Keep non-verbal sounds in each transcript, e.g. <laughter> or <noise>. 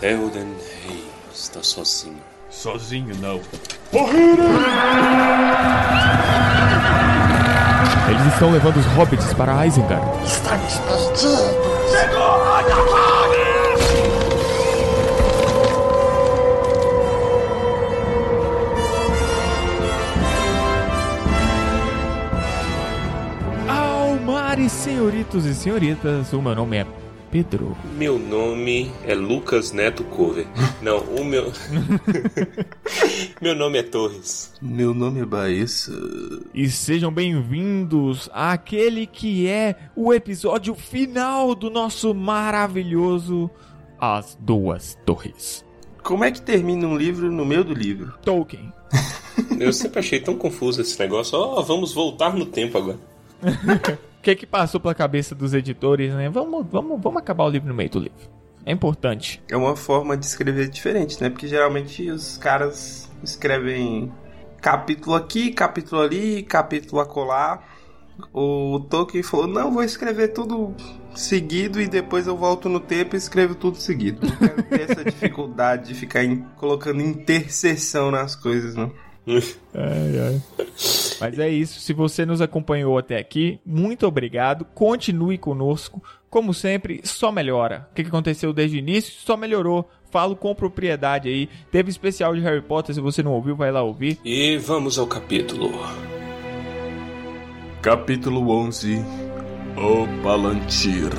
Theoden Rei está sozinho. Sozinho não. Eles estão levando os hobbits para Isengard. Estamos perdidos. Almares, senhoritos e senhoritas, o meu nome é Pedro. Meu nome é Lucas Neto Cover. <laughs> Não, o meu. <laughs> meu nome é Torres. Meu nome é Baessa. E sejam bem-vindos àquele que é o episódio final do nosso maravilhoso As Duas Torres. Como é que termina um livro no meio do livro? Tolkien. <laughs> Eu sempre achei tão confuso esse negócio. Ó, vamos voltar no tempo agora. O que que passou pela cabeça dos editores, né? Vamos, vamos, vamos acabar o livro no meio do livro. É importante. É uma forma de escrever diferente, né? Porque geralmente os caras escrevem capítulo aqui, capítulo ali, capítulo acolá. O Tolkien falou: Não, vou escrever tudo seguido e depois eu volto no tempo e escrevo tudo seguido. Não quero ter essa <laughs> dificuldade de ficar colocando interseção nas coisas, não. Ai, ai. Mas é isso. Se você nos acompanhou até aqui, muito obrigado. Continue conosco. Como sempre, só melhora. O que aconteceu desde o início? Só melhorou. Falo com propriedade aí. Teve especial de Harry Potter. Se você não ouviu, vai lá ouvir. E vamos ao capítulo. Capítulo 11 O Palantir.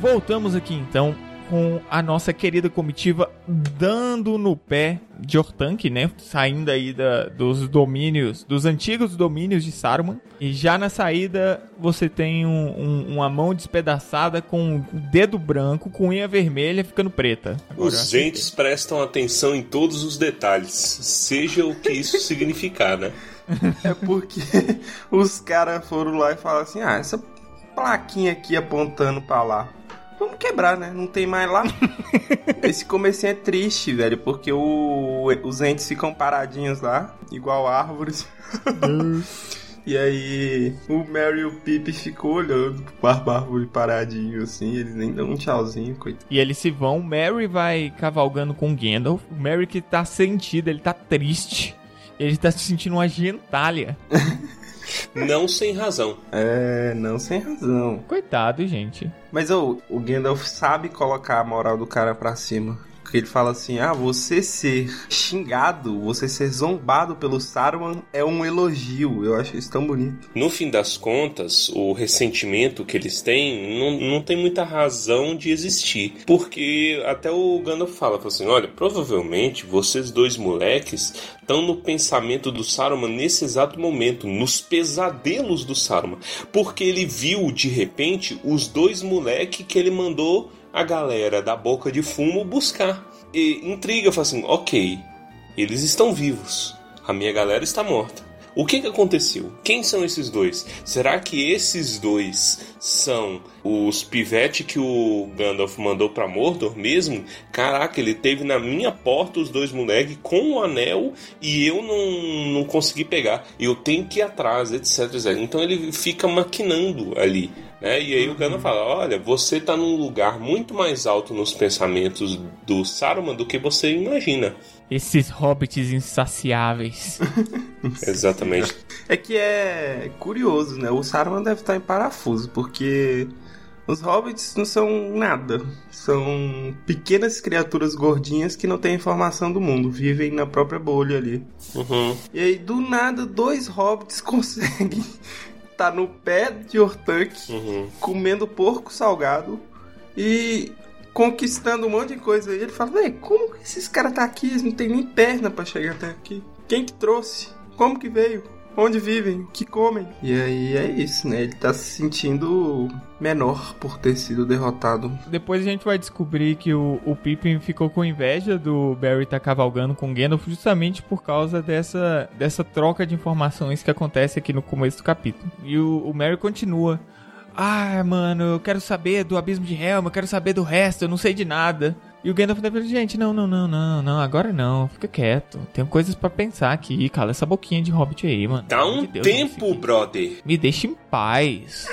Voltamos aqui então com a nossa querida comitiva dando no pé de Ortanque, né? Saindo aí da- dos domínios, dos antigos domínios de Saruman. E já na saída você tem um- um- uma mão despedaçada com o dedo branco, com unha vermelha ficando preta. Agora, Os entes prestam atenção em todos os detalhes, seja o que isso significar, né? É porque <laughs> os caras foram lá e falaram assim: Ah, essa plaquinha aqui apontando pra lá. Vamos quebrar, né? Não tem mais lá. <laughs> Esse comecinho é triste, velho, porque o- os entes ficam paradinhos lá, igual árvores. <laughs> e aí o Mary e o Pip ficam olhando pro árvore paradinho assim, eles nem dão um tchauzinho, coitado. E eles se vão, o Mary vai cavalgando com o Gandalf. O Mary que tá sentido, ele tá triste. Ele tá se sentindo uma gentalha. <laughs> Não sem razão. É, não sem razão. Coitado, gente. Mas ô, o Gandalf sabe colocar a moral do cara pra cima. Porque ele fala assim: ah, você ser xingado, você ser zombado pelo Saruman é um elogio. Eu acho isso tão bonito. No fim das contas, o ressentimento que eles têm não, não tem muita razão de existir. Porque até o Gandalf fala, fala assim: olha, provavelmente vocês dois moleques estão no pensamento do Saruman nesse exato momento, nos pesadelos do Saruman. Porque ele viu de repente os dois moleques que ele mandou a galera da boca de fumo buscar. E intriga, fala assim: ok, eles estão vivos. A minha galera está morta. O que, que aconteceu? Quem são esses dois? Será que esses dois são os pivete que o Gandalf mandou pra Mordor mesmo? Caraca, ele teve na minha porta os dois moleques com o anel e eu não, não consegui pegar. Eu tenho que ir atrás, etc, etc. Então ele fica maquinando ali. Né? E aí o Gandalf fala: Olha, você tá num lugar muito mais alto nos pensamentos do Saruman do que você imagina. Esses hobbits insaciáveis. <laughs> Exatamente. É que é curioso, né? O Saruman deve estar em parafuso, porque os hobbits não são nada. São pequenas criaturas gordinhas que não têm informação do mundo, vivem na própria bolha ali. Uhum. E aí, do nada, dois hobbits <laughs> conseguem estar no pé de Ortanque, Uhum. comendo porco salgado e conquistando um monte de coisa. E ele fala, véi, como que esses caras tá aqui? Eles não tem nem perna pra chegar até aqui. Quem que trouxe? Como que veio? Onde vivem? O que comem? E aí é isso, né? Ele tá se sentindo menor por ter sido derrotado. Depois a gente vai descobrir que o, o Pippin ficou com inveja do Barry estar cavalgando com Gandalf justamente por causa dessa, dessa troca de informações que acontece aqui no começo do capítulo. E o, o Merry continua. Ah, mano, eu quero saber do Abismo de Helm, eu quero saber do resto, eu não sei de nada. E o Gandalf deve gente, não, não, não, não, não, agora não, fica quieto. Tenho coisas pra pensar aqui, cala essa boquinha de hobbit aí, mano. Dá um de Deus, tempo, brother. Me deixa em paz.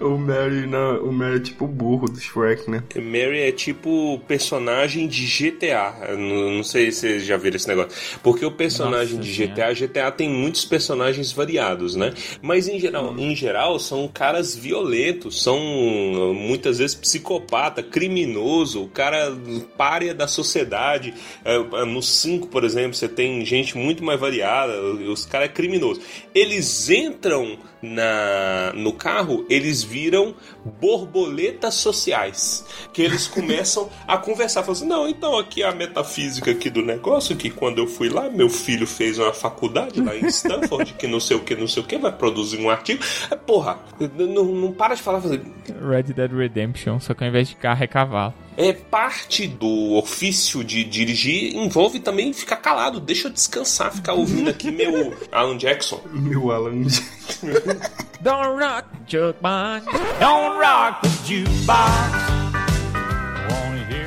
O Mary, não, o Mary é tipo o burro do Shrek, né? Mary é tipo personagem de GTA. Não, não sei se vocês já viram esse negócio. Porque o personagem Nossa de. GTA, GTA tem muitos personagens variados, né? Mas em geral, em geral são caras violentos, são muitas vezes psicopata, criminoso, o cara párea da sociedade. É, é, No 5, por exemplo, você tem gente muito mais variada, os caras é criminoso. Eles entram na, no carro, eles viram borboletas sociais. Que eles <laughs> começam a conversar. Falam assim, não, então aqui é a metafísica aqui do negócio, que quando eu fui lá, meu filho fez uma faculdade lá em <laughs> Stanford, que não sei o que, não sei o que, vai produzir um artigo. É, porra, não, não para de falar. fazer- Red Dead Redemption, só que ao invés de carro é cavalo. É parte do ofício de dirigir, envolve também ficar calado, deixa eu descansar, ficar ouvindo aqui <laughs> meu Alan Jackson. Meu Alan. Don't rock the jukebox. Don't rock the jukebox.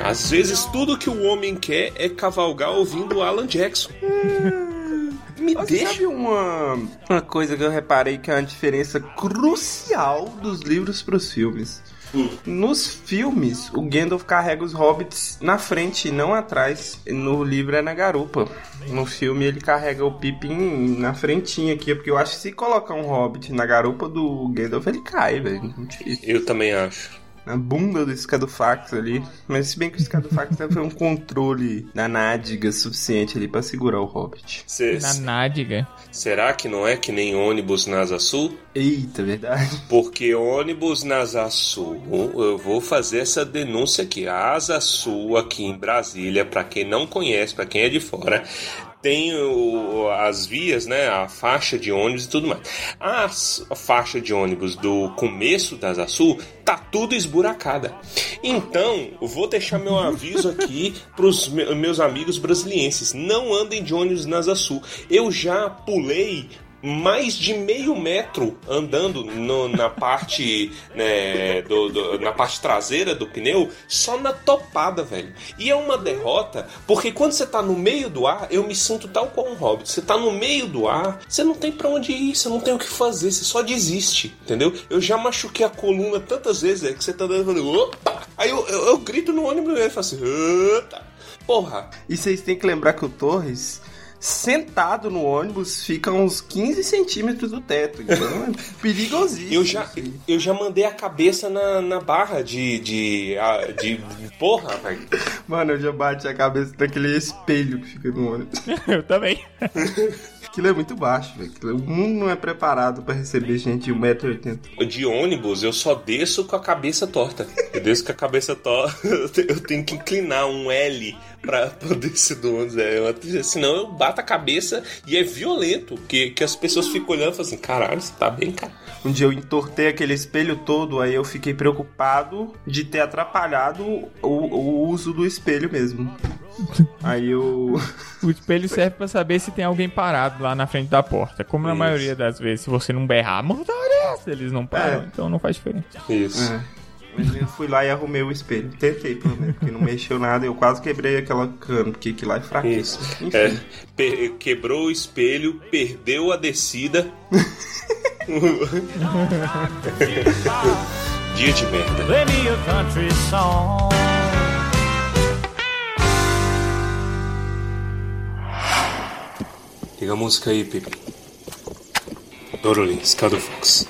Às vezes tudo que o homem quer é cavalgar ouvindo Alan Jackson. Me Você deixa. sabe uma, uma coisa que eu reparei que é uma diferença crucial dos livros pros filmes? Nos filmes, o Gandalf carrega os hobbits na frente e não atrás. No livro é na garupa. No filme ele carrega o Pippin na frentinha aqui, porque eu acho que se colocar um hobbit na garupa do Gandalf, ele cai, velho. Eu também acho. Na bunda do Scadufax ali. Mas se bem que o Scadufax <laughs> foi um controle da nádega suficiente ali pra segurar o hobbit. Cê- Na nádega. será que não é que nem ônibus na Asa Sul? Eita, verdade. Porque ônibus na Asa Sul, eu vou fazer essa denúncia aqui. A Asa Sul aqui em Brasília, pra quem não conhece, pra quem é de fora, tem o- as vias, né, a faixa de ônibus e tudo mais. A, s- a faixa de ônibus do começo da Asa tá tudo esburacada. Então, vou deixar meu aviso aqui pros me- meus amigos brasilienses. Não andem de ônibus na Asa. Eu já pulei mais de meio metro andando no- na parte <laughs> né, do- do- na parte traseira do pneu só na topada, velho. E é uma derrota porque quando você tá no meio do ar, eu me sinto tal qual um hobbit. Você tá no meio do ar, você não tem pra onde ir, você não tem o que fazer, você só desiste, entendeu? Eu já machuquei a coluna tantas vezes é, que você tá dando opa! Aí eu, eu, eu grito no ônibus e ele fala assim, opa! Porra, E vocês têm que lembrar que o Torres, sentado no ônibus, fica uns 15 centímetros do teto. Então é perigosíssimo. Eu já, eu já mandei a cabeça na, na barra de. de, a- de, porra, velho. Mano, eu já bati a cabeça naquele espelho que fica no ônibus. <laughs> Eu também. <laughs> Aquilo é muito baixo, velho. Aquilo- O mundo não é preparado pra receber gente de 1,80m. De ônibus, eu só desço com a cabeça torta. Eu desço com a cabeça torta. Eu <laughs> te- eu tenho que inclinar um L pra poder descer do ônibus. É, senão eu bato a cabeça e é violento. Que, que as pessoas ficam olhando e falam assim: caralho, você tá bem, cara. Um dia eu entortei aquele espelho todo, aí eu fiquei preocupado de ter atrapalhado o, o uso do espelho mesmo. Aí eu. O espelho serve pra saber se tem alguém parado lá na frente da porta. Como na Isso. maioria das vezes, se você não berrar, motorista, eles não param, É. então não faz diferença. Isso. É. Mas eu fui lá e arrumei o espelho. Tentei, pelo menos, porque não mexeu nada. Eu quase quebrei aquela cama, porque aquilo lá é. Enfim. É, quebrou o espelho, perdeu a descida. <laughs> Dia de merda. Liga a música aí, Pepe. Dorolin, Scado Fox.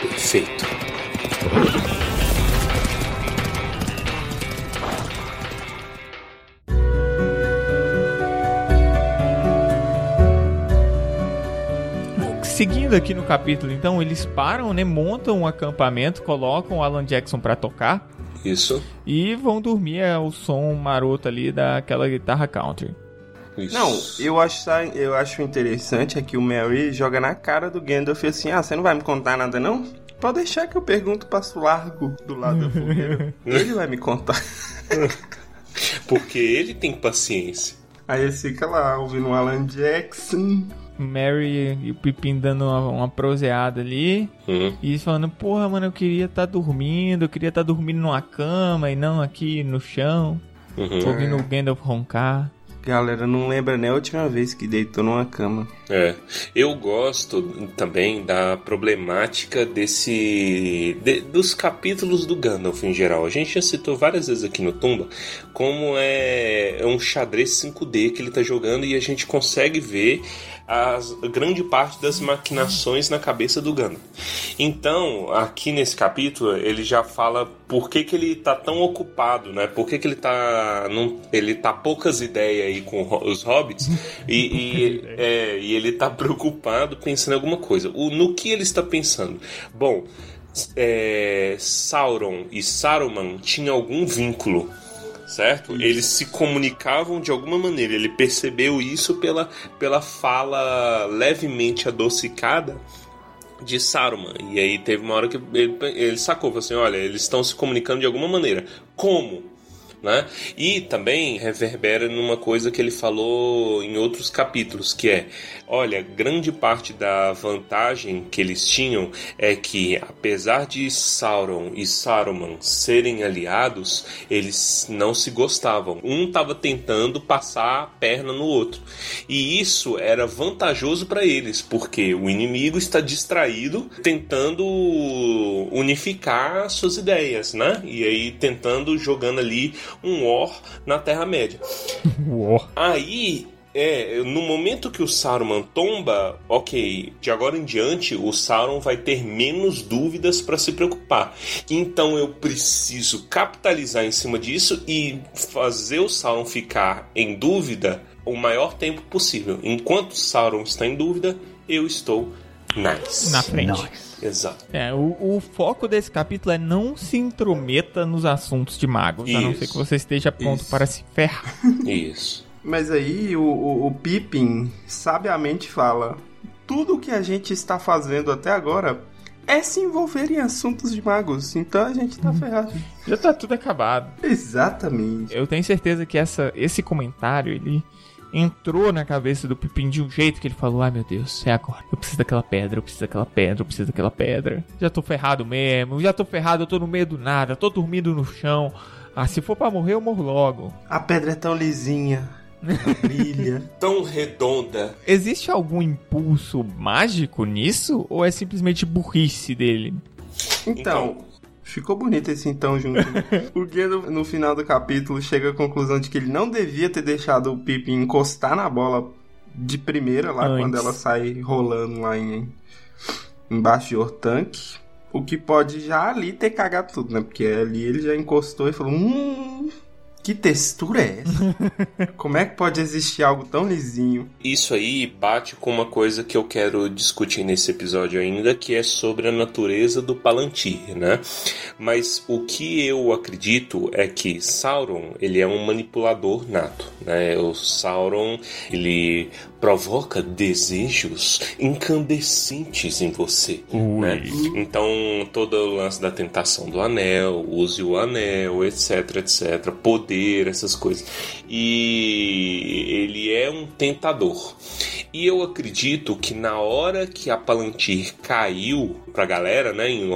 Perfeito. Seguindo aqui no capítulo, então, eles param, né? Montam um acampamento, colocam o Alan Jackson pra tocar Isso. e vão dormir ao som maroto ali daquela guitarra country. Isso. Não, eu acho, eu acho interessante é que o Mary joga na cara do Gandalf assim: ah, você não vai me contar nada não? Pode deixar que eu pergunto, passo largo do lado da fogueira. <laughs> Ele vai me contar. Porque ele tem paciência. Aí ele fica lá ouvindo o Alan Jackson. Mary e o Pippin dando uma, uma proseada ali. Uhum. E eles falando, porra, mano, eu queria estar dormindo, eu queria estar dormindo numa cama e não aqui no chão, Uhum. ouvindo o Gandalf roncar. Galera, não lembra nem a última vez que deitou numa cama. É, eu gosto também da problemática desse de- dos capítulos do Gandalf em geral. A gente já citou várias vezes aqui no Tumba como é, é um xadrez 5D que ele tá jogando e a gente consegue ver as grande parte das maquinações na cabeça do Gandalf. Então, aqui nesse capítulo, ele já fala por que, que ele tá tão ocupado, né? Por que, que ele tá. Não, ele tá poucas ideias aí com os hobbits <laughs> e, e, é, e ele tá preocupado pensando em alguma coisa. O, no que ele está pensando? Bom, é, Sauron e Saruman tinham algum vínculo certo? Eles se comunicavam de alguma maneira. Ele percebeu isso pela, pela fala levemente adocicada de Saruman. E aí teve uma hora que ele, ele sacou, falou assim, olha, eles estão se comunicando de alguma maneira. Como? Né? E também reverbera numa coisa que ele falou em outros capítulos, que é, olha, grande parte da vantagem que eles tinham é que, apesar de Sauron e Saruman serem aliados, eles não se gostavam. Um estava tentando passar a perna no outro. E isso era vantajoso para eles, porque o inimigo está distraído tentando unificar suas ideias, né? E aí tentando jogando ali um War na Terra-média. <laughs> War. Aí, é, no momento que o Saruman tomba, ok, de agora em diante o Sauron vai ter menos dúvidas para se preocupar. Então eu preciso capitalizar em cima disso e fazer o Sauron ficar em dúvida o maior tempo possível. Enquanto o Sauron está em dúvida, eu estou nice. Na frente. Exato. É, o, o foco desse capítulo é não se intrometa nos assuntos de magos, a não Isso. ser que você esteja pronto Isso. para se ferrar. Isso. Mas aí o, o, o Pippin sabiamente fala: tudo que a gente está fazendo até agora é se envolver em assuntos de magos. Então a gente tá ferrado. Já tá tudo acabado. Exatamente. Eu tenho certeza que essa, esse comentário, ele entrou na cabeça do Pipim de um jeito que ele falou, ai meu Deus, é agora. Eu preciso daquela pedra, eu preciso daquela pedra, eu preciso daquela pedra. Já tô ferrado mesmo, já tô ferrado, eu tô no meio do nada, tô dormindo no chão. Ah, se for pra morrer, eu morro logo. A pedra é tão lisinha. <laughs> Brilha. Tão redonda. Existe algum impulso mágico nisso? Ou é simplesmente burrice dele? Então, ficou bonito esse então junto. né? <laughs> o Gandalf, no final do capítulo, chega à conclusão de que ele não devia ter deixado o Pippin encostar na bola de primeira, lá Antes. quando ela sai rolando lá em, embaixo de Ortank. O que pode já ali ter cagado tudo, né? Porque ali ele já encostou e falou: Hum, que textura é essa? <laughs> Como é que pode existir algo tão lisinho? Isso aí bate com uma coisa que eu quero discutir nesse episódio ainda, que é sobre a natureza do Palantir, né? Mas o que eu acredito é que Sauron, ele é um manipulador nato, né? O Sauron, ele provoca desejos incandescentes em você, né? Então, todo o lance da tentação do anel, use o anel, etc, etc, poder, essas coisas. E ele é um tentador. E eu acredito que na hora que a Palantir caiu pra galera, né, em,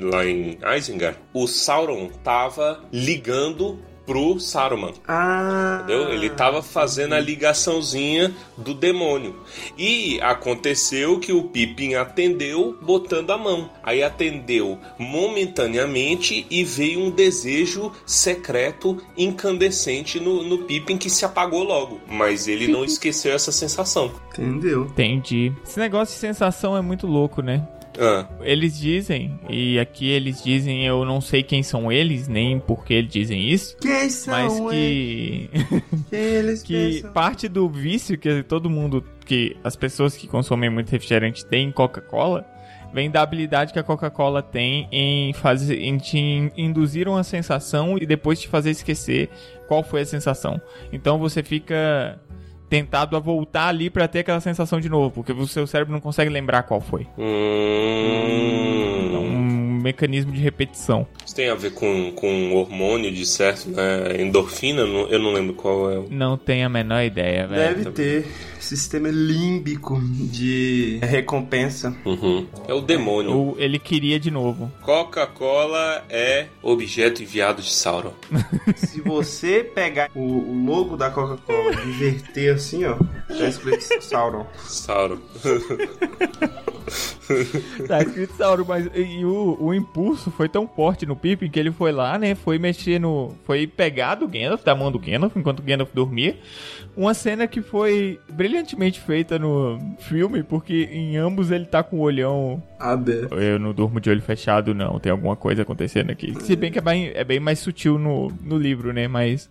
lá em Isengard, o Sauron tava ligando pro Saruman. Ah. Entendeu? Ele tava fazendo a ligaçãozinha do demônio. E aconteceu que o Pippin atendeu botando a mão. Aí atendeu momentaneamente e veio um desejo secreto incandescente no, no Pippin que se apagou logo. Mas ele não <laughs> esqueceu essa sensação. Entendeu? Entendi. Esse negócio de sensação é muito louco, né? Ah, Eles dizem, e aqui eles dizem, eu não sei quem são eles, nem por que eles dizem isso, Quem são mas que <laughs> Quem eles que pensam? parte do vício que todo mundo, que as pessoas que consomem muito refrigerante têm em Coca-Cola, vem da habilidade que a Coca-Cola tem em fazer em te induzir uma sensação e depois te fazer esquecer qual foi a sensação. Então você fica tentado a voltar ali pra ter aquela sensação de novo, porque o seu cérebro não consegue lembrar qual foi. hum, Então, mecanismo de repetição. Isso tem a ver com, com hormônio de certo, né? Endorfina? Não- Eu não lembro qual é. o- Não tenho a menor ideia, velho. Deve ter sistema límbico de recompensa. Uhum. É o demônio. Ou ele queria de novo. Coca-Cola é objeto enviado de Sauron. <laughs> Se você pegar o, o logo da Coca-Cola e inverter assim, ó, tá escrito Sauron. Sauron. <laughs> Tá escrito Sauron, mas e o, o impulso foi tão forte no Pippin que ele foi lá, né? Foi mexer no. Foi pegar do Gandalf, da mão do Gandalf, enquanto o Gandalf dormia. Uma cena que foi brilhantemente feita no filme, porque em ambos ele tá com o olhão. Aberto. Eu não durmo de olho fechado, não. Tem alguma coisa acontecendo aqui. Se bem que é bem, é bem mais sutil no, no livro, né? Mas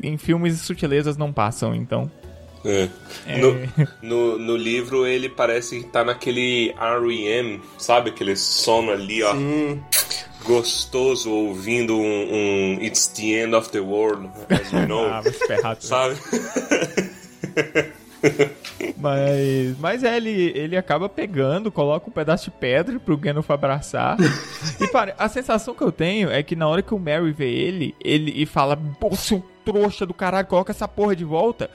em filmes sutilezas não passam, então. É. No, no, no livro ele parece que tá naquele R.E.M., sabe? Aquele sono ali, ó. Sim. Gostoso ouvindo um, um It's the End of the World, as you know. Ah, vai se ferrar, sabe? <laughs> Mas, mas é, ele, ele acaba pegando, coloca um pedaço de pedra pro Gandalf abraçar. <laughs> e para, a sensação que eu tenho é que na hora que o Merry vê ele, ele e fala, pô, seu trouxa do caralho, coloca essa porra de volta.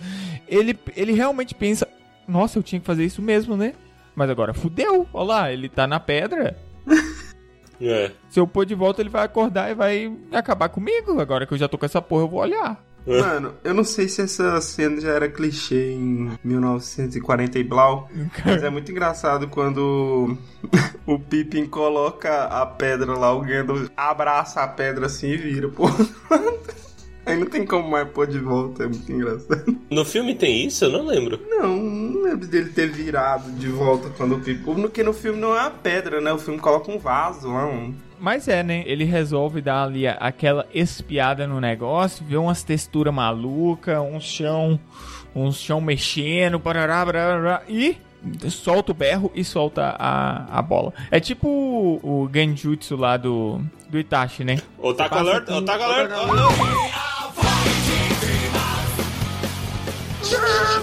Ele, ele realmente pensa, nossa, eu tinha que fazer isso mesmo, né? Mas agora fudeu, olha lá, ele tá na pedra. <laughs> É. Se eu pôr de volta, ele vai acordar e vai acabar comigo. Agora que eu já tô com essa porra, eu vou olhar. Mano, eu não sei se essa cena já era clichê em 1940 e blau, mas é muito engraçado quando <laughs> o Pippin coloca a pedra lá, o Gandalf abraça a pedra assim e vira, pô. <laughs> Aí não tem como mais pôr de volta, é muito engraçado. No filme tem isso? Eu não lembro. Não, não lembro dele ter virado de volta quando o Pippin... Porque no filme não é uma pedra, né? O filme coloca um vaso lá, um... Mas é, né? Ele resolve dar ali a- aquela espiada no negócio, vê umas texturas malucas, um chão, um chão mexendo, parará, parará, e solta o berro e solta a, a bola. É tipo o, o Genjutsu lá do, do Itachi, né? Otaku passa Alert, com- Otaku Alert. Oh, não.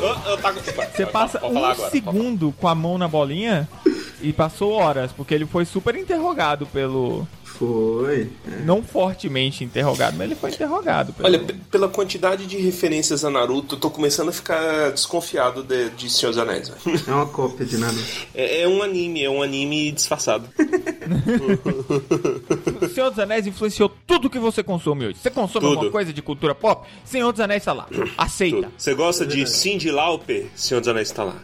Oh, Otaku- Você passa um agora, segundo com a mão na bolinha e passou horas, porque ele foi super interrogado pelo... Foi. Não fortemente interrogado, mas ele foi interrogado. Pelo... Olha, p- pela quantidade de referências a Naruto, eu tô começando a ficar desconfiado de, de Senhor dos Anéis. velho. É uma cópia de nada. É, é um anime, é um anime disfarçado. O <laughs> Senhor dos Anéis influenciou tudo que você consome hoje. Você consome Tudo. alguma coisa de cultura pop? Senhor dos Anéis tá lá. Aceita. Você gosta de Cindy Lauper? Senhor dos Anéis tá lá.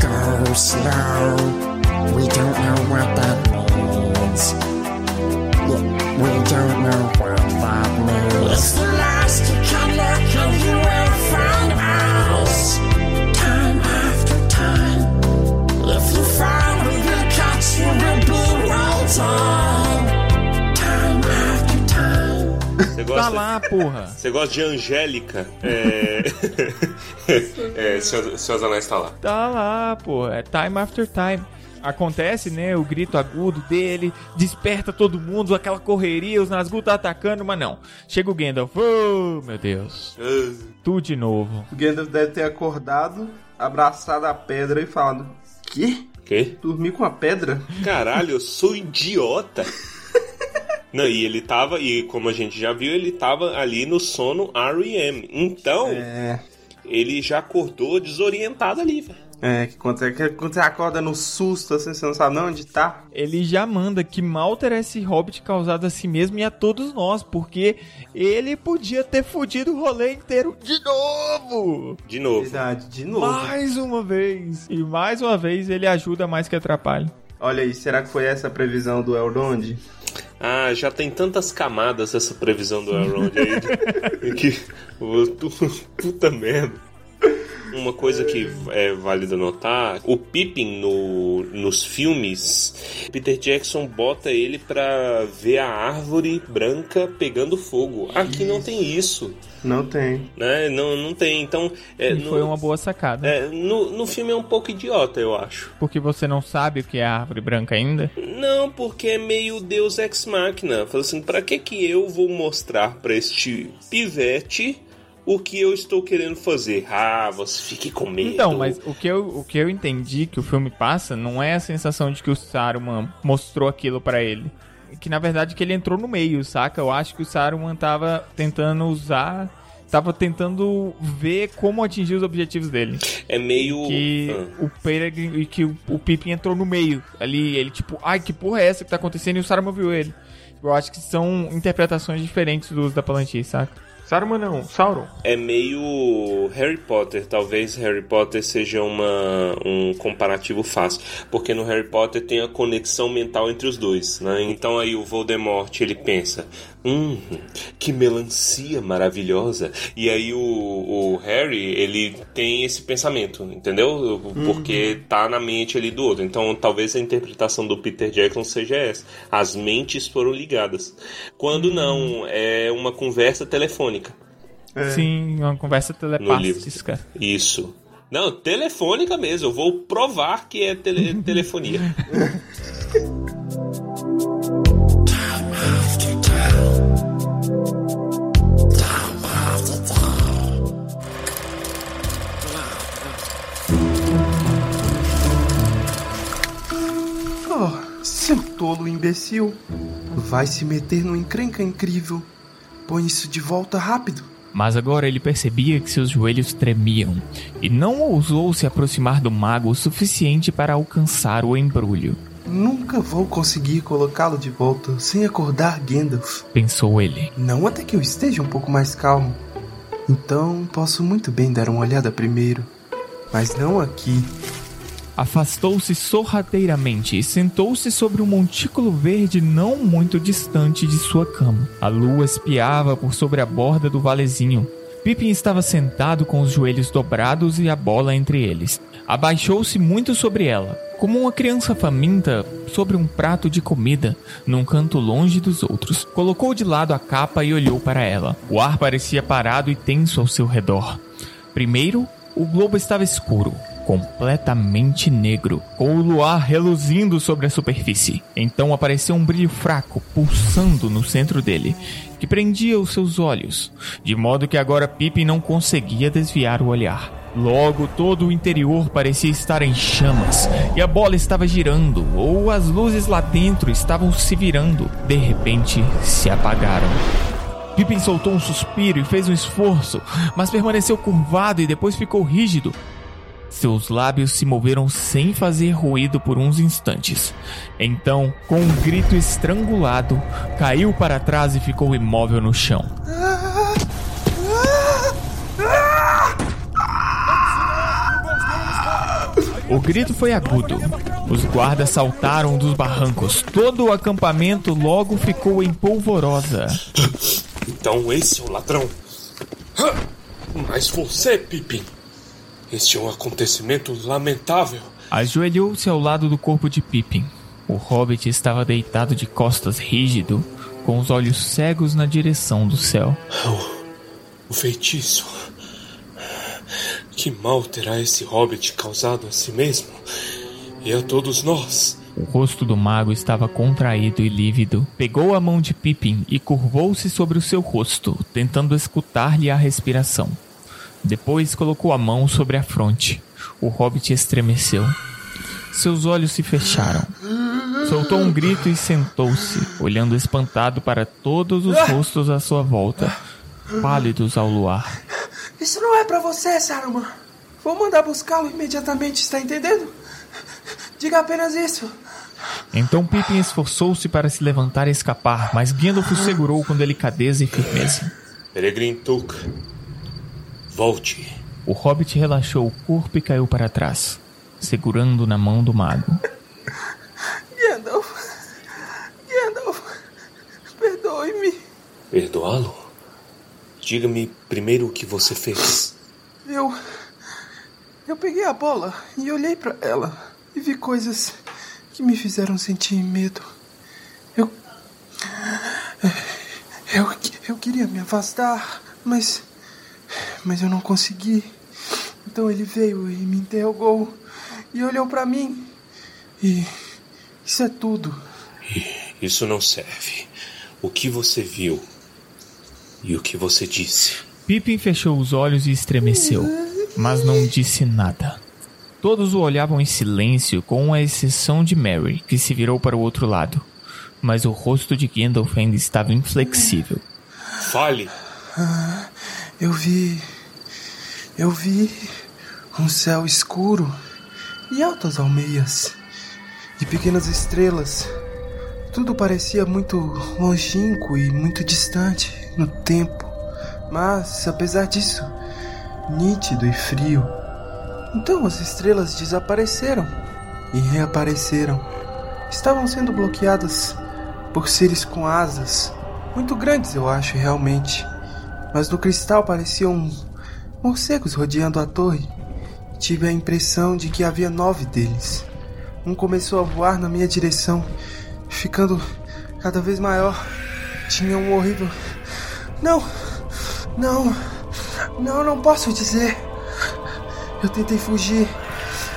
Go slow. We don't know what that means. We don't know what that means. It's the last look and you will find us. Time after time. If you fall, we will catch you, we'll be waiting. Time after time. Você Tá gosta, lá, porra. você gosta de Angélica? É. <laughs> é Senhor dos Anéis tá lá. Tá lá, porra. É time after time. Acontece, né? O grito agudo dele desperta todo mundo, aquela correria, os Nazgûl tá atacando, mas não. Chega o Gandalf. Oh, meu Deus. Tudo de novo. O Gandalf deve ter acordado, abraçado a pedra e falado: Quê? Quê? Dormir com a pedra? Caralho, eu sou idiota. <laughs> Não, e ele tava, e como a gente já viu, ele tava ali no sono R.E.M. Então, É. ele já acordou desorientado ali, velho. É, que quando você, que quando você acorda no susto, assim, você não sabe nem onde tá. Ele já manda que mal terá esse hobbit causado a si mesmo e a todos nós, porque ele podia ter fudido o rolê inteiro de novo! De novo. Verdade, de novo. Mais uma vez! E mais uma vez ele ajuda mais que atrapalha. Olha aí, será que foi essa a previsão do Elrond? Ah, já tem tantas camadas essa previsão do Elrond aí. <laughs> que. <laughs> Puta merda. Uma coisa que é válida notar, o Pippin no, nos filmes, Peter Jackson bota ele pra ver a árvore branca pegando fogo. Aqui não tem isso, Não tem. né? Não, não tem. Então, é, E no, foi uma boa sacada. é, no, no filme é um pouco idiota, eu acho. Porque você não sabe o que é árvore branca ainda. Não, porque é meio Deus Ex Machina. Fala assim, pra que que eu vou mostrar pra este pivete o que eu estou querendo fazer. Ah, você fique com medo. Então, mas o que, eu, o que eu entendi que o filme passa não é a sensação de que o Saruman mostrou aquilo pra ele. Que na verdade que ele entrou no meio, saca? Eu acho que o Saruman tava tentando usar. Tava tentando ver como atingir os objetivos dele. É meio. Que Ah. o Peregrine e que o, o Pippin entrou no meio. Ali, ele tipo, ai, que porra é essa que tá acontecendo? E o Saruman viu ele. Eu acho que são interpretações diferentes do uso da Palantir, saca? Saruman não, Sauron. É meio Harry Potter. Talvez Harry Potter seja uma, um comparativo fácil. Porque no Harry Potter tem a conexão mental entre os dois, né? Então aí o Voldemort, ele pensa... Hum, que melancia maravilhosa. E aí o, o Harry, ele tem esse pensamento, entendeu? Porque tá na mente ali do outro. Então talvez a interpretação do Peter Jackson seja essa. As mentes foram ligadas. Quando não, é uma conversa telefônica. Sim, uma conversa telepática. Isso. Não, telefônica mesmo. Eu vou provar que é tele- <laughs> telefonia. Oh, seu tolo imbecil. Vai se meter numa encrenca incrível. Põe isso de volta rápido. Mas agora ele percebia que seus joelhos tremiam e não ousou se aproximar do mago o suficiente para alcançar o embrulho, Nunca vou conseguir colocá-lo de volta sem acordar Gandalf. pensou ele. Não até que eu esteja um pouco mais calmo. Então posso muito bem dar uma olhada primeiro. Mas não aqui. Afastou-se sorrateiramente e sentou-se sobre um montículo verde não muito distante de sua cama. A lua espiava por sobre a borda do valezinho. Pippin estava sentado com os joelhos dobrados e a bola entre eles. Abaixou-se muito sobre ela, como uma criança faminta sobre um prato de comida, num canto longe dos outros. Colocou de lado a capa e olhou para ela. O ar parecia parado e tenso ao seu redor. Primeiro, o globo estava escuro, completamente negro, com o luar reluzindo sobre a superfície. Então apareceu um brilho fraco, pulsando no centro dele, que prendia os seus olhos, de modo que agora Pippin não conseguia desviar o olhar. Logo, todo o interior parecia estar em chamas, e a bola estava girando, ou as luzes lá dentro estavam se virando. De repente, se apagaram. Pippin soltou um suspiro e fez um esforço, mas permaneceu curvado e depois ficou rígido. Seus lábios se moveram sem fazer ruído por uns instantes. Então, com um grito estrangulado, caiu para trás e ficou imóvel no chão. O grito foi agudo. Os guardas saltaram dos barrancos. Todo o acampamento logo ficou em polvorosa. Então esse é o ladrão. Mas você, Pippin. Este é um acontecimento lamentável. Ajoelhou-se ao lado do corpo de Pippin. O hobbit estava deitado de costas rígido, com os olhos cegos na direção do céu. O feitiço. Que mal terá esse hobbit causado a si mesmo e a todos nós? O rosto do mago estava contraído e lívido. Pegou a mão de Pippin e curvou-se sobre o seu rosto, tentando escutar-lhe a respiração. Depois colocou a mão sobre a fronte. O hobbit estremeceu. Seus olhos se fecharam. Soltou um grito e sentou-se, olhando espantado para todos os rostos à sua volta, pálidos ao luar. Isso não é pra você, Saruman. Vou mandar buscá-lo imediatamente, está entendendo? Diga apenas isso. Então Pippin esforçou-se para se levantar e escapar, mas Gandalf o segurou com delicadeza e firmeza. Peregrine Took. Volte. O hobbit relaxou o corpo e caiu para trás, segurando na mão do mago. <laughs> Gandalf. Gandalf. Perdoe-me. Perdoá-lo? Diga-me primeiro o que você fez. Eu. Eu peguei a bola e olhei pra ela e vi coisas que me fizeram sentir medo. Eu. Eu, eu queria me afastar, mas. Mas eu não consegui. Então ele veio e me interrogou e olhou pra mim. E. Isso é tudo. Isso não serve. O que você viu e o que você disse. Pippin fechou os olhos e estremeceu, mas não disse nada. Todos o olhavam em silêncio, com a exceção de Mary, que se virou para o outro lado. Mas o rosto de Gandalf ainda estava inflexível. Fale! Eu vi. Eu vi um céu escuro e altas almeias e pequenas estrelas. Tudo parecia muito longínquo e muito distante no tempo, mas apesar disso, nítido e frio. Então as estrelas desapareceram e reapareceram. Estavam sendo bloqueadas por seres com asas, muito grandes, eu acho, realmente. Mas no cristal pareciam morcegos rodeando a torre. Tive a impressão de que havia nove deles. Um começou a voar na minha direção, ficando cada vez maior. Tinha um horrível. Não! Não! Não, não posso dizer. Eu tentei fugir,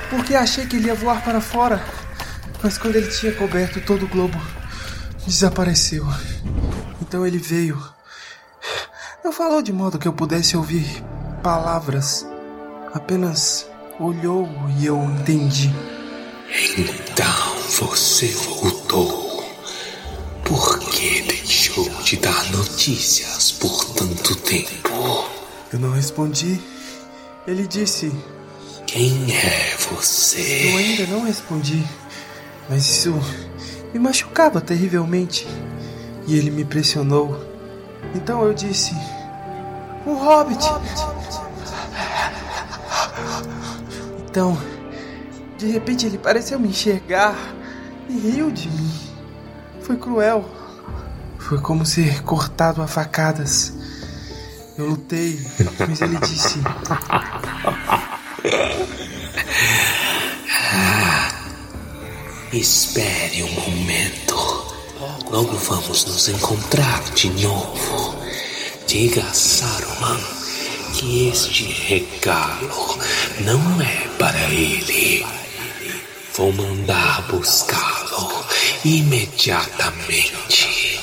porque achei que ele ia voar para fora. Mas quando ele tinha coberto todo o globo, desapareceu. Então ele veio. Não falou de modo que eu pudesse ouvir palavras. Apenas olhou e eu entendi. Então você voltou. Por que deixou de dar notícias por tanto tempo? Eu não respondi. Ele disse: Quem é Eu você? ainda não respondi. Mas isso me machucava terrivelmente. E ele me pressionou. Então eu disse: Um hobbit. Então, de repente ele pareceu me enxergar e riu de mim. Foi cruel. Foi como ser cortado a facadas. Eu lutei, mas ele disse: <laughs> Espere um momento. Logo vamos nos encontrar de novo. Diga a Saruman que este regalo não é para ele. Vou mandar buscá-lo imediatamente.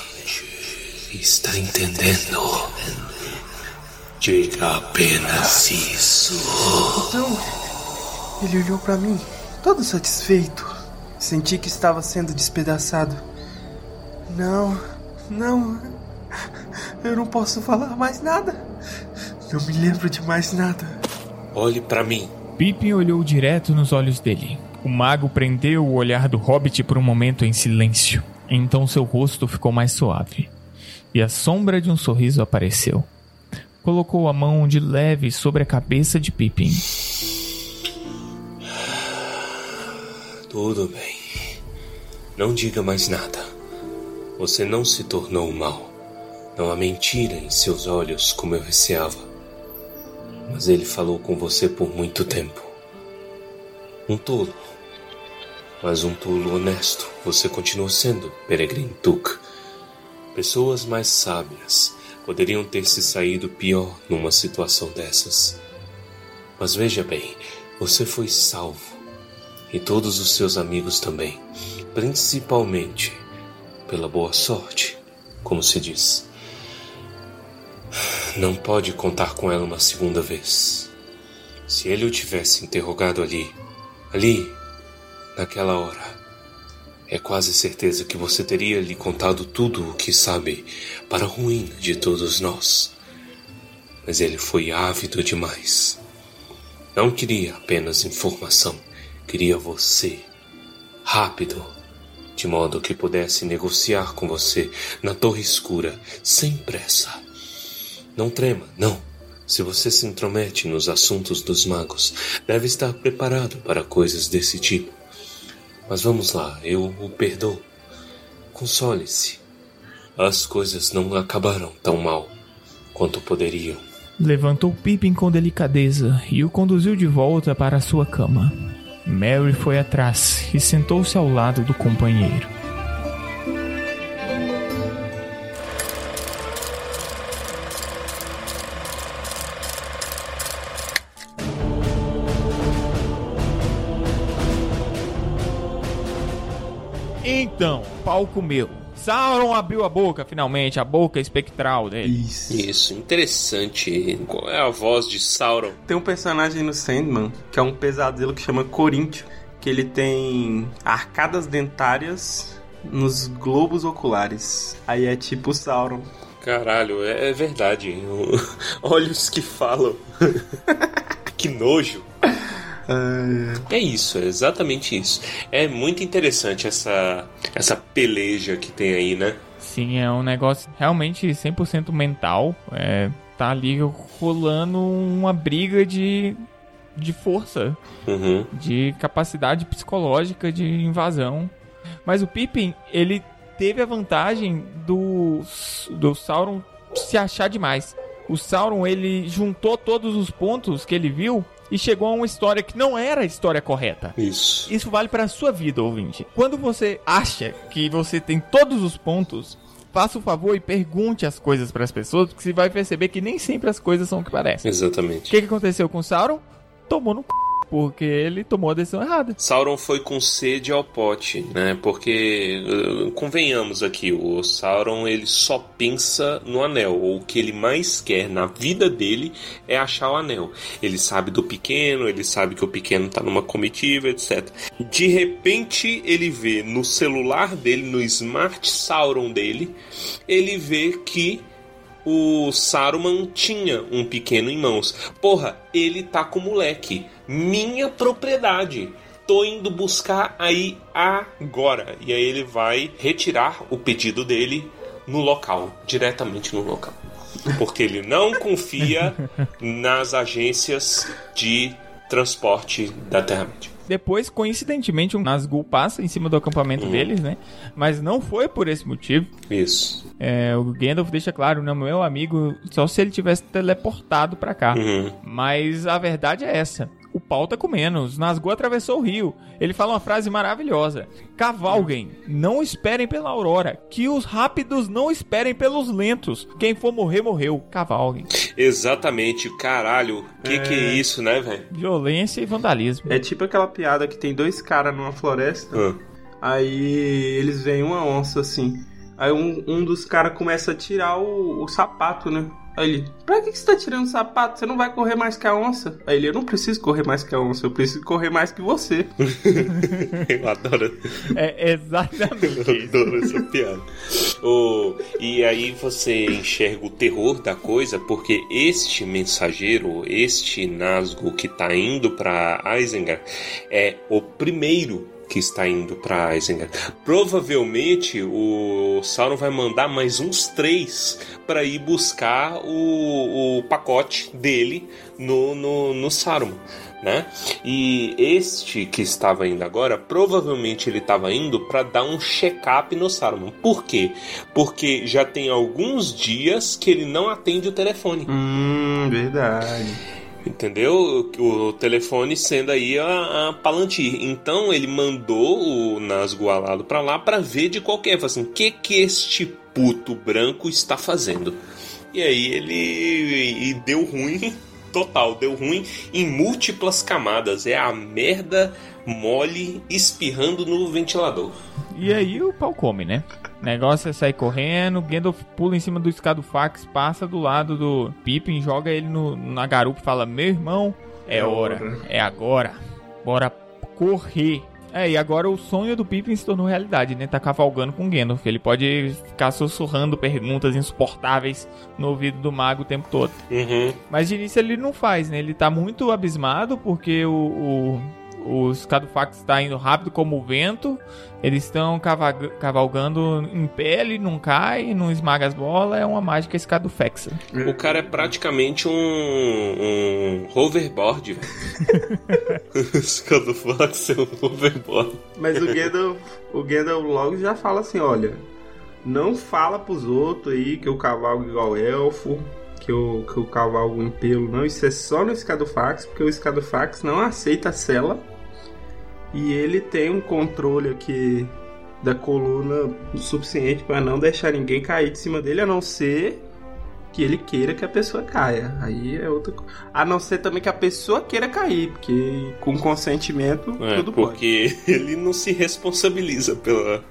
Está entendendo? Diga apenas isso. Então, ele olhou pra mim, todo satisfeito. Senti que estava sendo despedaçado. Não, não. Eu não posso falar mais nada. Não me lembro de mais nada. Olhe para mim. Pippin olhou direto nos olhos dele. O mago prendeu o olhar do hobbit por um momento em silêncio. Então seu rosto ficou mais suave. E a sombra de um sorriso apareceu. Colocou a mão de leve sobre a cabeça de Pippin. Tudo bem. Não diga mais nada. Você não se tornou mal. Não há mentira em seus olhos como eu receava. Mas ele falou com você por muito tempo. Um tolo. Mas um tolo honesto você continua sendo, Peregrine Tuk. Pessoas mais sábias poderiam ter se saído pior numa situação dessas. Mas veja bem, você foi salvo. E todos os seus amigos também. Principalmente pela boa sorte, como se diz. Não pode contar com ela uma segunda vez. Se ele o tivesse interrogado ali, ali, naquela hora, é quase certeza que você teria lhe contado tudo o que sabe para a ruína de todos nós. Mas ele foi ávido demais. Não queria apenas informação, queria você. Rápido, de modo que pudesse negociar com você na torre escura, sem pressa. Não trema, não. Se você se intromete nos assuntos dos magos, deve estar preparado para coisas desse tipo. Mas vamos lá, eu o perdoo. Console-se. As coisas não acabaram tão mal quanto poderiam. Levantou Pippin com delicadeza e o conduziu de volta para sua cama. Mary foi atrás e sentou-se ao lado do companheiro. Então, palco meu. Sauron abriu a boca, finalmente, a boca espectral dele. Isso. Isso, interessante. Qual é a voz de Sauron? Tem um personagem no Sandman que é um pesadelo que chama Coríntio, que ele tem arcadas dentárias nos globos oculares. Aí é tipo Sauron. Caralho, é, é verdade. <laughs> Olhos que falam. <laughs> que nojo. É isso, é exatamente isso. É muito interessante essa, essa peleja que tem aí, né? Sim, é um negócio realmente 100% mental. É, tá ali rolando uma briga de, de força, Uhum. de capacidade psicológica de invasão. Mas o Pippin, ele teve a vantagem do, do Sauron se achar demais. O Sauron, ele juntou todos os pontos que ele viu e chegou a uma história que não era a história correta. Isso. Isso vale para a sua vida, ouvinte. Quando você acha que você tem todos os pontos, faça o favor e pergunte as coisas para as pessoas, porque você vai perceber que nem sempre as coisas são o que parecem. O Exatamente. que, que aconteceu com o Sauron? Tomou no c... porque ele tomou a decisão errada. Sauron foi com sede ao pote, né? Porque, uh, convenhamos aqui, o Sauron ele só pensa no anel. Ou o que ele mais quer na vida dele é achar o anel. Ele sabe do pequeno, ele sabe que o pequeno tá numa comitiva, etc. De repente, ele vê no celular dele, no Smart Sauron dele, ele vê que o Saruman tinha um pequeno em mãos. Porra, ele tá com o moleque. Minha propriedade. Tô indo buscar aí agora. E aí ele vai retirar o pedido dele no local, diretamente no local. Porque ele não <laughs> confia nas agências de transporte da Terra-média. Depois, coincidentemente, um Nazgûl passa em cima do acampamento deles, né? Mas não foi por esse motivo. Isso. É, o Gandalf deixa claro, né? Meu amigo, só se ele tivesse teleportado pra cá. Uhum. Mas a verdade é essa. O pau tá comendo. Os Nazgûl atravessou o rio. Ele fala uma frase maravilhosa. Cavalguem, não esperem pela aurora. Que os rápidos não esperem pelos lentos. Quem for morrer, morreu. Cavalguem. Exatamente. Caralho, que que é isso, né, velho? Violência e vandalismo. É tipo aquela piada que tem dois caras numa floresta. Ah. Aí eles veem uma onça assim. Aí um, um dos caras começa a tirar o, o sapato, né? Aí ele, pra que, que você tá tirando o sapato? Você não vai correr mais que a onça? Aí ele, eu não preciso correr mais que a onça, eu preciso correr mais que você. <laughs> Eu adoro. É exatamente Eu adoro essa piada. O- e aí você enxerga o terror da coisa, porque este mensageiro, este Nazgûl que tá indo pra Isengard, é o primeiro que está indo pra Isengard. Provavelmente o Sauron vai mandar mais uns três para ir buscar o, o pacote dele no, no, no Saruman né? E este que estava indo agora, provavelmente ele estava indo para dar um check-up no Saruman. Por quê? Porque já tem alguns dias que ele não atende o telefone. Hum, verdade. Entendeu? O telefone sendo aí a, a Palantir. Então ele mandou o Nazgûl alado pra lá pra ver de qualquer. Falou assim: o que que este puto branco está fazendo? E aí ele e deu ruim <laughs> total, deu ruim em múltiplas camadas. É a merda mole espirrando no ventilador. E aí o pau come, né? Negócio é sair correndo, Gandalf pula em cima do Escadofax, passa do lado do Pippin, joga ele no, na garupa e fala: Meu irmão, é, É hora, hora." é agora, bora correr. É, e agora o sonho do Pippin se tornou realidade, né? Tá cavalgando com Gandalf. Ele pode ficar sussurrando perguntas insuportáveis no ouvido do mago o tempo todo. Uhum. Mas de início ele não faz, né? Ele tá muito abismado porque o, o, o Scadufax está indo rápido como o vento. Eles estão cavalgando em pé, ele não cai, não esmaga as bolas. É uma mágica Scadufaxa. O cara é praticamente um, um hoverboard. Quando fala ser um hoverboard. Mas o Gandalf, o Gandalf logo já fala assim, olha, não fala pros outros aí que eu cavalgo igual elfo, que eu, que eu cavalgo em pelo, não. Isso é só no Scadofax, porque o Scadofax não aceita a cela. E ele tem um controle aqui da coluna o suficiente para não deixar ninguém cair de cima dele, a não ser que ele queira que a pessoa caia. Aí é outra coisa. A não ser também que a pessoa queira cair, porque com consentimento É, tudo pode. porque <laughs> ele não se responsabiliza pela,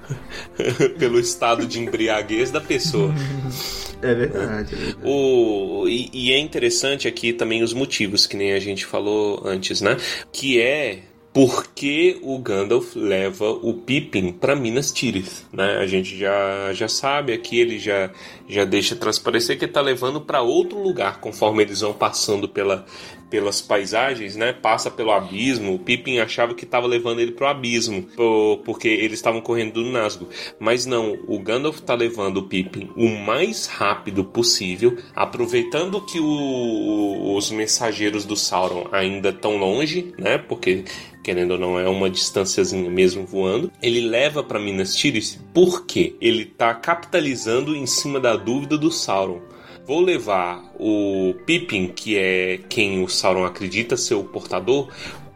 <laughs> pelo estado de embriaguez da pessoa. <laughs> É verdade. é verdade. O, e, e é interessante aqui também os motivos, que nem a gente falou antes, né? Que é porque o Gandalf leva o Pippin para Minas Tirith, né? A gente já, já sabe aqui, ele já, já deixa transparecer que ele tá levando para outro lugar conforme eles vão passando pela, pelas paisagens, né? Passa pelo abismo. O Pippin achava que estava levando ele pro abismo, po- porque eles estavam correndo do Nazgûl. Mas não, o Gandalf tá levando o Pippin o mais rápido possível, aproveitando que o- os mensageiros do Sauron ainda estão longe, né? Porque querendo ou não é uma distânciazinha mesmo voando. Ele leva para Minas Tirith porque ele tá capitalizando em cima da dúvida do Sauron. Vou levar o Pippin, que é quem o Sauron acredita ser o portador,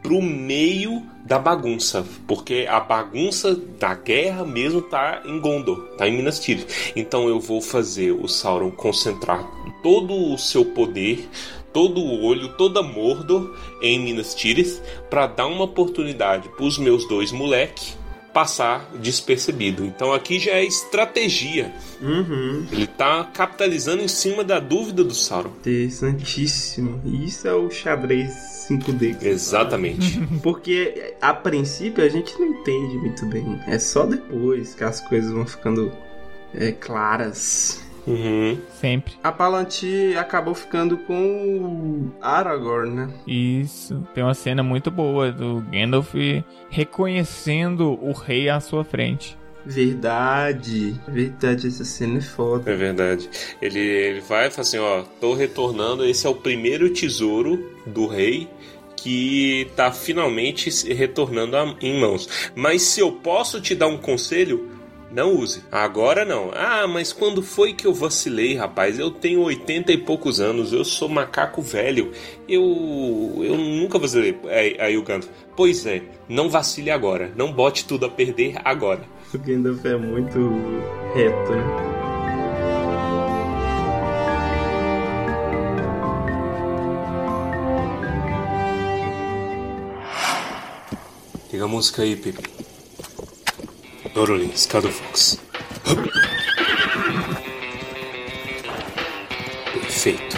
pro meio da bagunça, porque a bagunça da guerra mesmo tá em Gondor, tá em Minas Tirith. Então eu vou fazer o Sauron concentrar todo o seu poder, todo o olho, toda Mordor em Minas Tirith para dar uma oportunidade para os meus dois moleque passar despercebido. Então aqui já é estratégia. Uhum. Ele tá capitalizando em cima da dúvida do Sauron. Interessantíssimo. Isso é o xadrez 5D. Exatamente. <laughs> Porque a princípio a gente não entende muito bem. É só depois que as coisas vão ficando é, claras. Uhum. Sempre. A Palantir acabou ficando com o Aragorn, né? Isso. Tem uma cena muito boa do Gandalf reconhecendo o rei à sua frente. Verdade. Verdade, essa cena é foda. É verdade. Ele, ele vai e fala assim: ó, tô retornando. Esse é o primeiro tesouro do rei que tá finalmente se retornando a- em mãos. Mas se eu posso te dar um conselho, não use. Agora não. Ah, mas quando foi que eu vacilei, rapaz? Eu tenho 80 e poucos anos, eu sou macaco velho. Eu eu nunca vacilei. Aí, aí o Gandalf, pois é, não vacile agora. Não bote tudo a perder agora. O Gandalf é muito reto, né? Liga a música aí, Pepe. Scado Fox. Perfeito.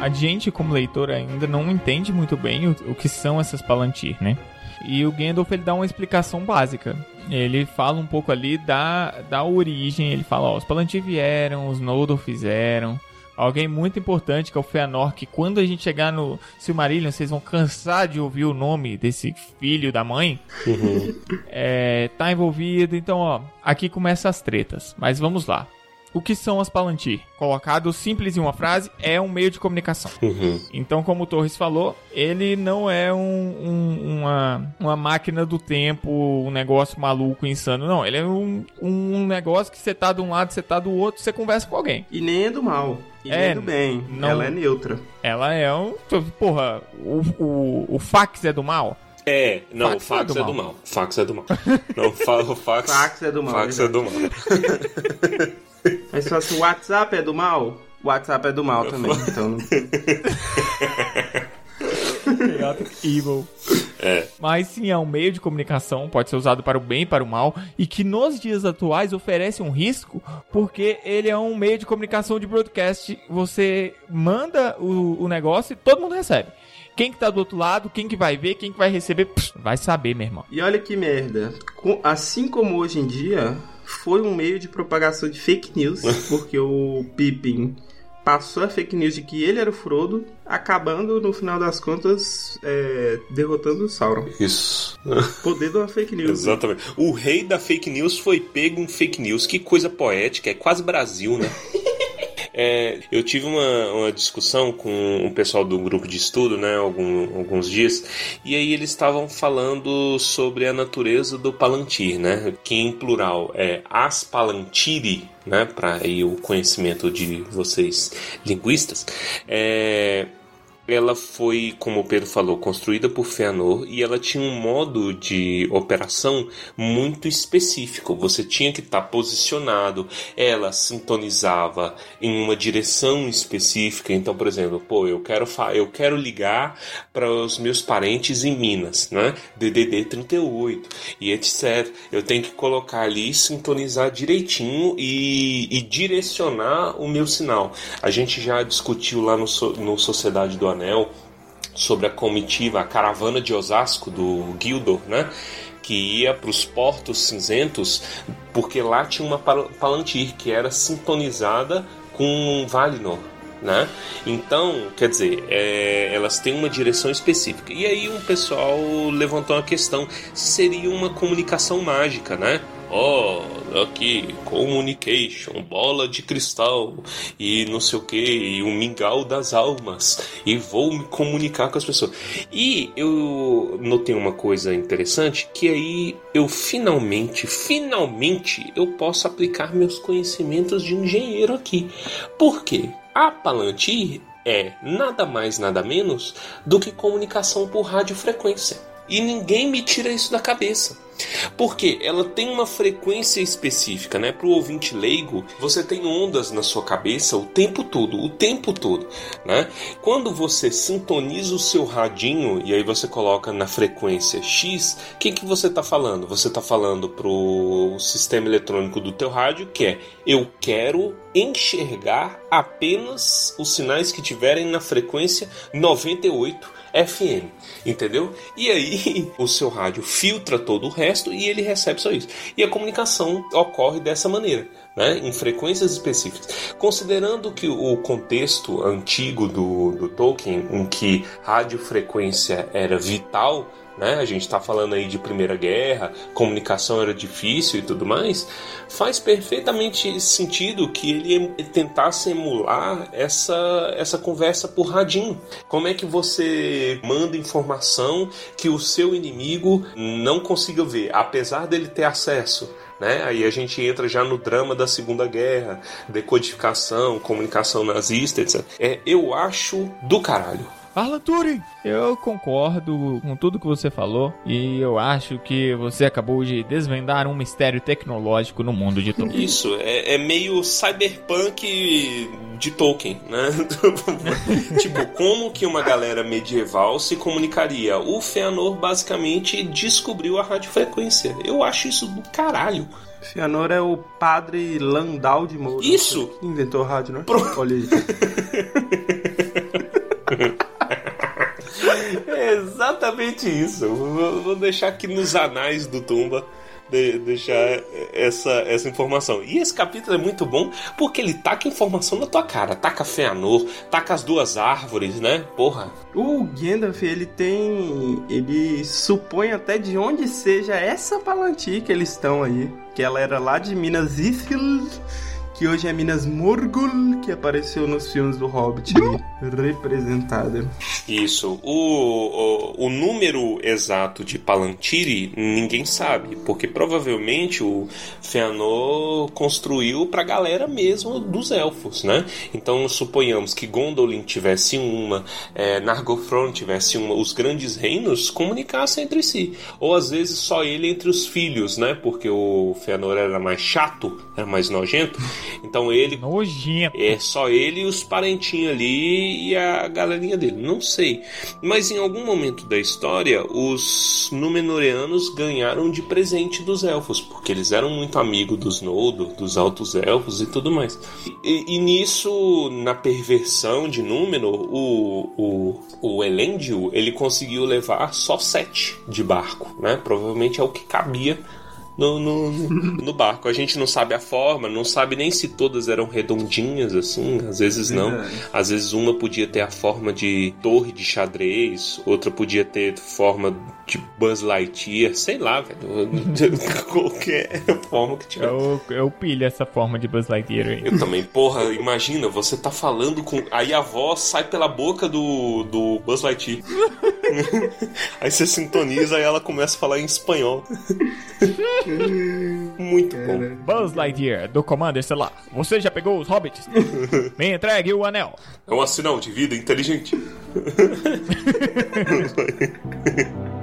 A gente, como leitor, ainda não entende muito bem o, o que são essas Palantir, né? E o Gandalf ele dá uma explicação básica. Ele fala um pouco ali da, da origem. Ele fala: ó, os Palantir vieram, os Noldor fizeram. Alguém muito importante que é o Fëanor, que quando a gente chegar no Silmarillion, vocês vão cansar de ouvir o nome desse filho da mãe. <laughs> é, tá envolvido. Então, ó, aqui começam as tretas. Mas vamos lá. O que são as Palantir? Colocado simples em uma frase, é um meio de comunicação. Uhum. Então, como o Torres falou, ele não é um- um- uma, uma máquina do tempo, um negócio maluco, insano. Não, ele é um, um negócio que você tá de um lado, você tá do outro, você conversa com alguém. E nem é do mal. E É, nem é do bem. não- Ela é neutra. Ela é um. Porra, o, o, o fax é do mal? É, não, Fax o fax é é do do mal. mal. Fax é do mal. Não, o fax. Fax é do mal, Fax é do mal. <laughs> <laughs> Mas se fosse o WhatsApp é do mal, o WhatsApp é do mal também. <laughs> Então, Evil. É. Mas sim, é um meio de comunicação, pode ser usado para o bem e para o mal, e que nos dias atuais oferece um risco, porque ele é um meio de comunicação de broadcast. Você manda o, o negócio e todo mundo recebe. Quem que tá do outro lado, quem que vai ver, quem que vai receber, pss, vai saber, meu irmão. e olha que merda. Assim como hoje em dia, foi um meio de propagação de fake news, <laughs> porque o Pippin passou a fake news de que ele era o Frodo, acabando, no final das contas, é, derrotando o Sauron. Isso. Poder de uma fake news. Exatamente. O rei da fake news foi pego em fake news. Que coisa poética. É quase Brasil, né? <laughs> É, eu tive uma, uma discussão com o pessoal do grupo de estudo, né, algum, alguns dias, e aí eles estavam falando sobre a natureza do Palantir, né, que em plural é as Palantiri, né, para o conhecimento de vocês linguistas, é, ela foi, como o Pedro falou, construída por Feanor e ela tinha um modo de operação muito específico. Você tinha que estar posicionado, ela sintonizava em uma direção específica. Então, por exemplo, pô, eu quero eu quero ligar para os meus parentes em Minas, né? DDD 38 e etc. Eu tenho que colocar ali, sintonizar direitinho e, e direcionar o meu sinal. A gente já discutiu lá no, no Sociedade do Anel sobre a comitiva, a caravana de Osasco do Gildor, né? Que ia para os portos cinzentos, porque lá tinha uma Palantir que era sintonizada com Valinor. Né? Então, quer dizer, é, elas têm uma direção específica. E aí um pessoal levantou a questão se seria uma comunicação mágica, né? Ó, aqui, communication, bola de cristal e não sei o que, e o mingau das almas, e vou me comunicar com as pessoas. E eu notei uma coisa interessante, que aí eu finalmente, finalmente, eu posso aplicar meus conhecimentos de engenheiro aqui. Por quê? A Palantir é nada mais, nada menos do que comunicação por radiofrequência. E ninguém me tira isso da cabeça. Porque ela tem uma frequência específica, né? Para o ouvinte leigo, você tem ondas na sua cabeça o tempo todo, o tempo todo, né? Quando você sintoniza o seu radinho e aí você coloca na frequência X, o que, que você está falando? Você está falando pro sistema eletrônico do teu rádio que é eu quero enxergar apenas os sinais que tiverem na frequência 98 FM, entendeu? E aí <laughs> o seu rádio filtra todo o resto e ele recebe só isso. E a comunicação ocorre dessa maneira, né? Em frequências específicas. Considerando que o contexto antigo do, do Tolkien, em que radiofrequência era vital né? A gente está falando aí de Primeira Guerra, comunicação era difícil e tudo mais. Faz perfeitamente sentido que ele tentasse emular essa, essa conversa por radinho. Como é que você manda informação que o seu inimigo não consiga ver, apesar dele ter acesso? Né? Aí a gente entra já no drama da Segunda Guerra, decodificação, comunicação nazista, etc. É, eu acho do caralho. Alan Turing! Eu concordo com tudo que você falou e eu acho que você acabou de desvendar um mistério tecnológico no mundo de Tolkien. Isso, é, é meio cyberpunk de Tolkien, né? <laughs> tipo, como que uma galera medieval se comunicaria? O Feanor basicamente descobriu a radiofrequência. Eu acho isso do caralho. Feanor é o padre Landau de Moura. Isso! Que inventou rádio, né? Pro... Olha aí. <laughs> exatamente isso. Vou, vou deixar aqui nos anais do Tumba de, deixar essa, essa informação. E esse capítulo é muito bom porque ele taca informação na tua cara. Taca Feanor, taca as duas árvores, né? Porra. O Gandalf, ele tem. Ele supõe até de onde seja essa Palantir que eles estão aí. Que ela era lá de Minas Ithil que hoje é Minas Morgul, que apareceu nos filmes do Hobbit representada. Isso. O, o, o, número exato de Palantiri ninguém sabe, porque provavelmente o Feanor construiu pra galera mesmo dos elfos, né? Então suponhamos que Gondolin tivesse uma, é, Nargothrond tivesse uma, os grandes reinos comunicassem entre si. Ou às vezes só ele entre os filhos, né? Porque o Feanor era mais chato, era mais nojento. Então ele. Nojento. É só ele e os parentinhos ali e a galerinha dele. Não sei. Mas em algum momento da história, os Númenóreanos ganharam de presente dos elfos, porque eles eram muito amigos dos Nodo, dos altos elfos e tudo mais. E, e nisso, na perversão de Númenor, o, o, o Elendil ele conseguiu levar só sete de barco, né? Provavelmente é o que cabia no, no, no, barco. A gente não sabe a forma, não sabe nem se todas eram redondinhas, assim, às vezes não. Verdade. Às vezes uma podia ter a forma de torre de xadrez, outra podia ter forma de Buzz Lightyear, sei lá, velho. <laughs> Qualquer forma que tiver. Eu, eu pilho essa forma de Buzz Lightyear aí. Eu também, porra, imagina, você tá falando com. Aí a voz sai pela boca do, do Buzz Lightyear. <laughs> <laughs> aí você sintoniza e ela começa a falar em espanhol. <laughs> Muito bom. Buzz Lightyear, do Comando Estelar. Você já pegou os hobbits? <laughs> Me entregue o anel. É um sinal de vida inteligente. <laughs>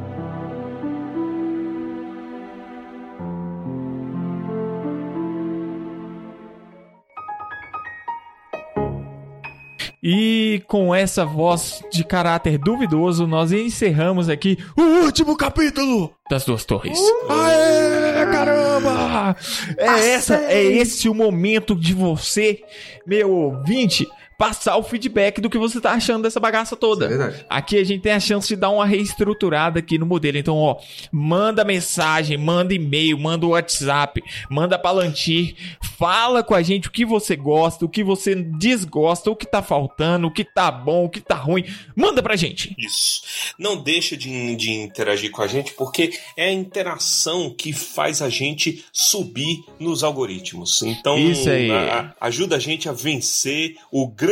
E com essa voz de caráter duvidoso, nós encerramos aqui o último capítulo das Duas Torres. Aê, caramba! É essa, é esse o momento de você, meu ouvinte, passar o feedback do que você tá achando dessa bagaça toda. É verdade. Aqui a gente tem a chance de dar uma reestruturada aqui no modelo. Então, ó, manda mensagem, manda e-mail, manda WhatsApp, manda palantir, fala com a gente o que você gosta, o que você desgosta, o que tá faltando, o que tá bom, o que tá ruim. Manda pra gente. Isso. Não deixa de, de interagir com a gente, porque é a interação que faz a gente subir nos algoritmos. Então, Isso aí. a- ajuda a gente a vencer o grande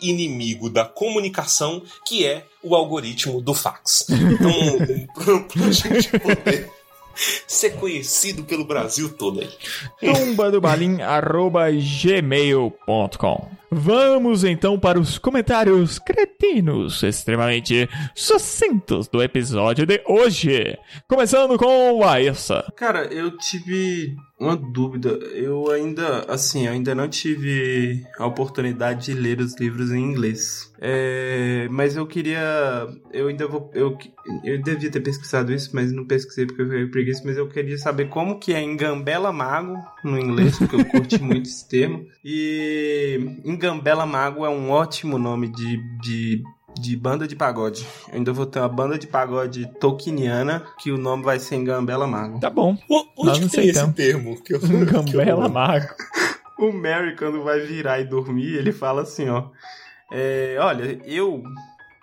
inimigo da comunicação, que é o algoritmo do fax. Então, <laughs> pra, gente poder ser conhecido pelo Brasil todo aí. tumbadobalim@gmail.com. Vamos então para os comentários cretinos extremamente sucintos do episódio de hoje. Começando com a Aessa. Cara, eu tive uma dúvida. Eu ainda, assim, eu ainda não tive a oportunidade de ler os livros em inglês. É, mas eu queria. Eu ainda vou. Eu, eu devia ter pesquisado isso, mas não pesquisei porque eu fiquei preguiça. Mas eu queria saber como que é Engambela Mago no inglês, porque eu curti muito esse termo. E Engambela Mago é um ótimo nome de. de de banda de pagode. Eu ainda vou ter uma banda de pagode tolkieniana que o nome vai ser Engambela Mago. Tá bom. O- Nós Onde não tem esse aceitamos. termo? Que eu, <laughs> Um Gambela que eu- Mago. <laughs> O Mary, quando vai virar e dormir, ele fala assim, ó. é, olha, eu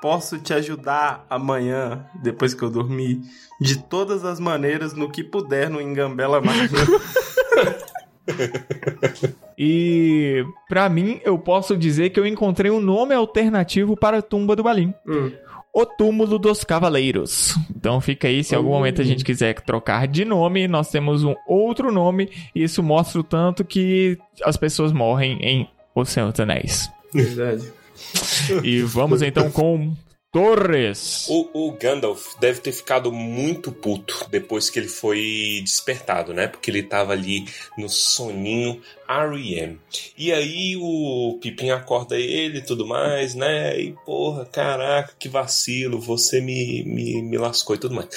posso te ajudar amanhã, depois que eu dormir, de todas as maneiras, no que puder, no Engambela Mago. <laughs> E pra mim, eu posso dizer que eu encontrei um nome alternativo para a tumba do Balim. Hum. O Túmulo dos Cavaleiros. Então fica aí, se em algum Oh. momento a gente quiser trocar de nome, nós temos um outro nome, e isso mostra o tanto que as pessoas morrem em O Senhor dos Anéis. Verdade. E vamos então com Torres. O, o Gandalf deve ter ficado muito puto depois que ele foi despertado, né? Porque ele tava ali no soninho R.E.M. E aí o Pippin acorda ele e tudo mais, né? E porra, caraca, que vacilo, você me, me, me lascou e tudo mais.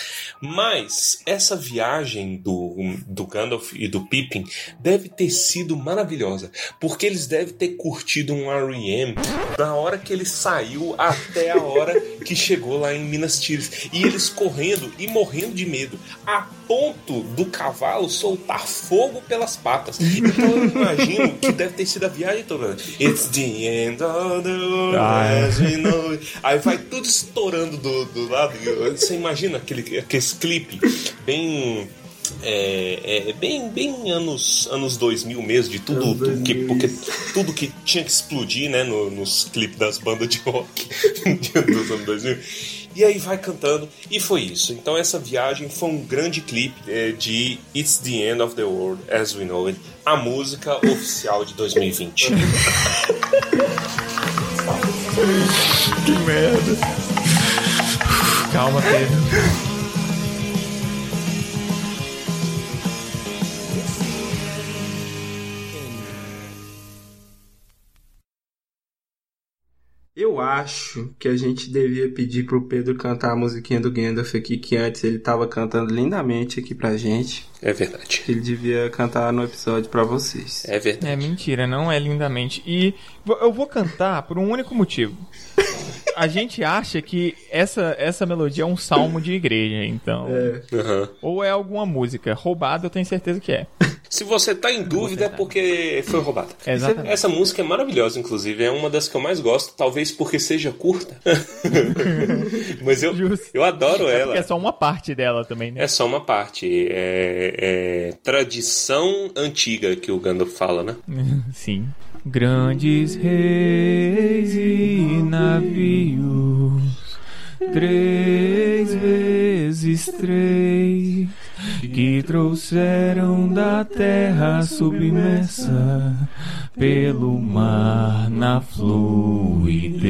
Mas essa viagem do, do Gandalf e do Pippin deve ter sido maravilhosa, porque eles devem ter curtido um R.E.M. da hora que ele saiu até a hora que chegou lá em Minas Tirith. E eles correndo e morrendo de medo, a ponto do cavalo soltar fogo pelas patas. Então imagino que deve ter sido a viagem toda. It's the end of the world Ah, é. as we know it. Aí vai tudo estourando do, do lado. Você imagina aquele, aquele clipe bem. É, é, bem, bem anos, anos 2000 mesmo, de tudo, tudo que, 2000. porque tudo que tinha que explodir, né, no- nos clipes das bandas de rock <laughs> dos anos 2000. E aí vai cantando, e foi isso. Então essa viagem foi um grande clipe é, de It's the End of the World as We Know It, a música oficial de 2020. <laughs> Que merda. Calma, Pedro. Acho que a gente devia pedir pro Pedro cantar a musiquinha do Gandalf aqui, que antes ele tava cantando lindamente aqui pra gente. É verdade. Ele devia cantar no episódio pra vocês. É verdade. É mentira, não é lindamente. E eu vou cantar por um único motivo. a gente acha que essa, essa melodia é um salmo de igreja, então. Aham. Ou é alguma música. Roubada, eu tenho certeza que é. Se você tá em dúvida é porque foi roubada. <laughs> Exatamente. Essa música é maravilhosa, inclusive. É uma das que eu mais gosto, talvez porque seja curta. <laughs> Mas eu, Justo. eu adoro É ela. é só uma parte dela também, né? É só uma parte. É, é tradição antiga que o Gandalf fala, né? <laughs> Sim. Grandes reis e navios, três vezes três, que trouxeram da terra submersa pelo mar na fluidez.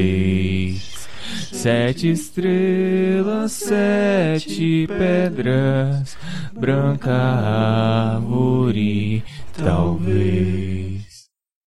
Sete estrelas, sete pedras, branca árvore, talvez.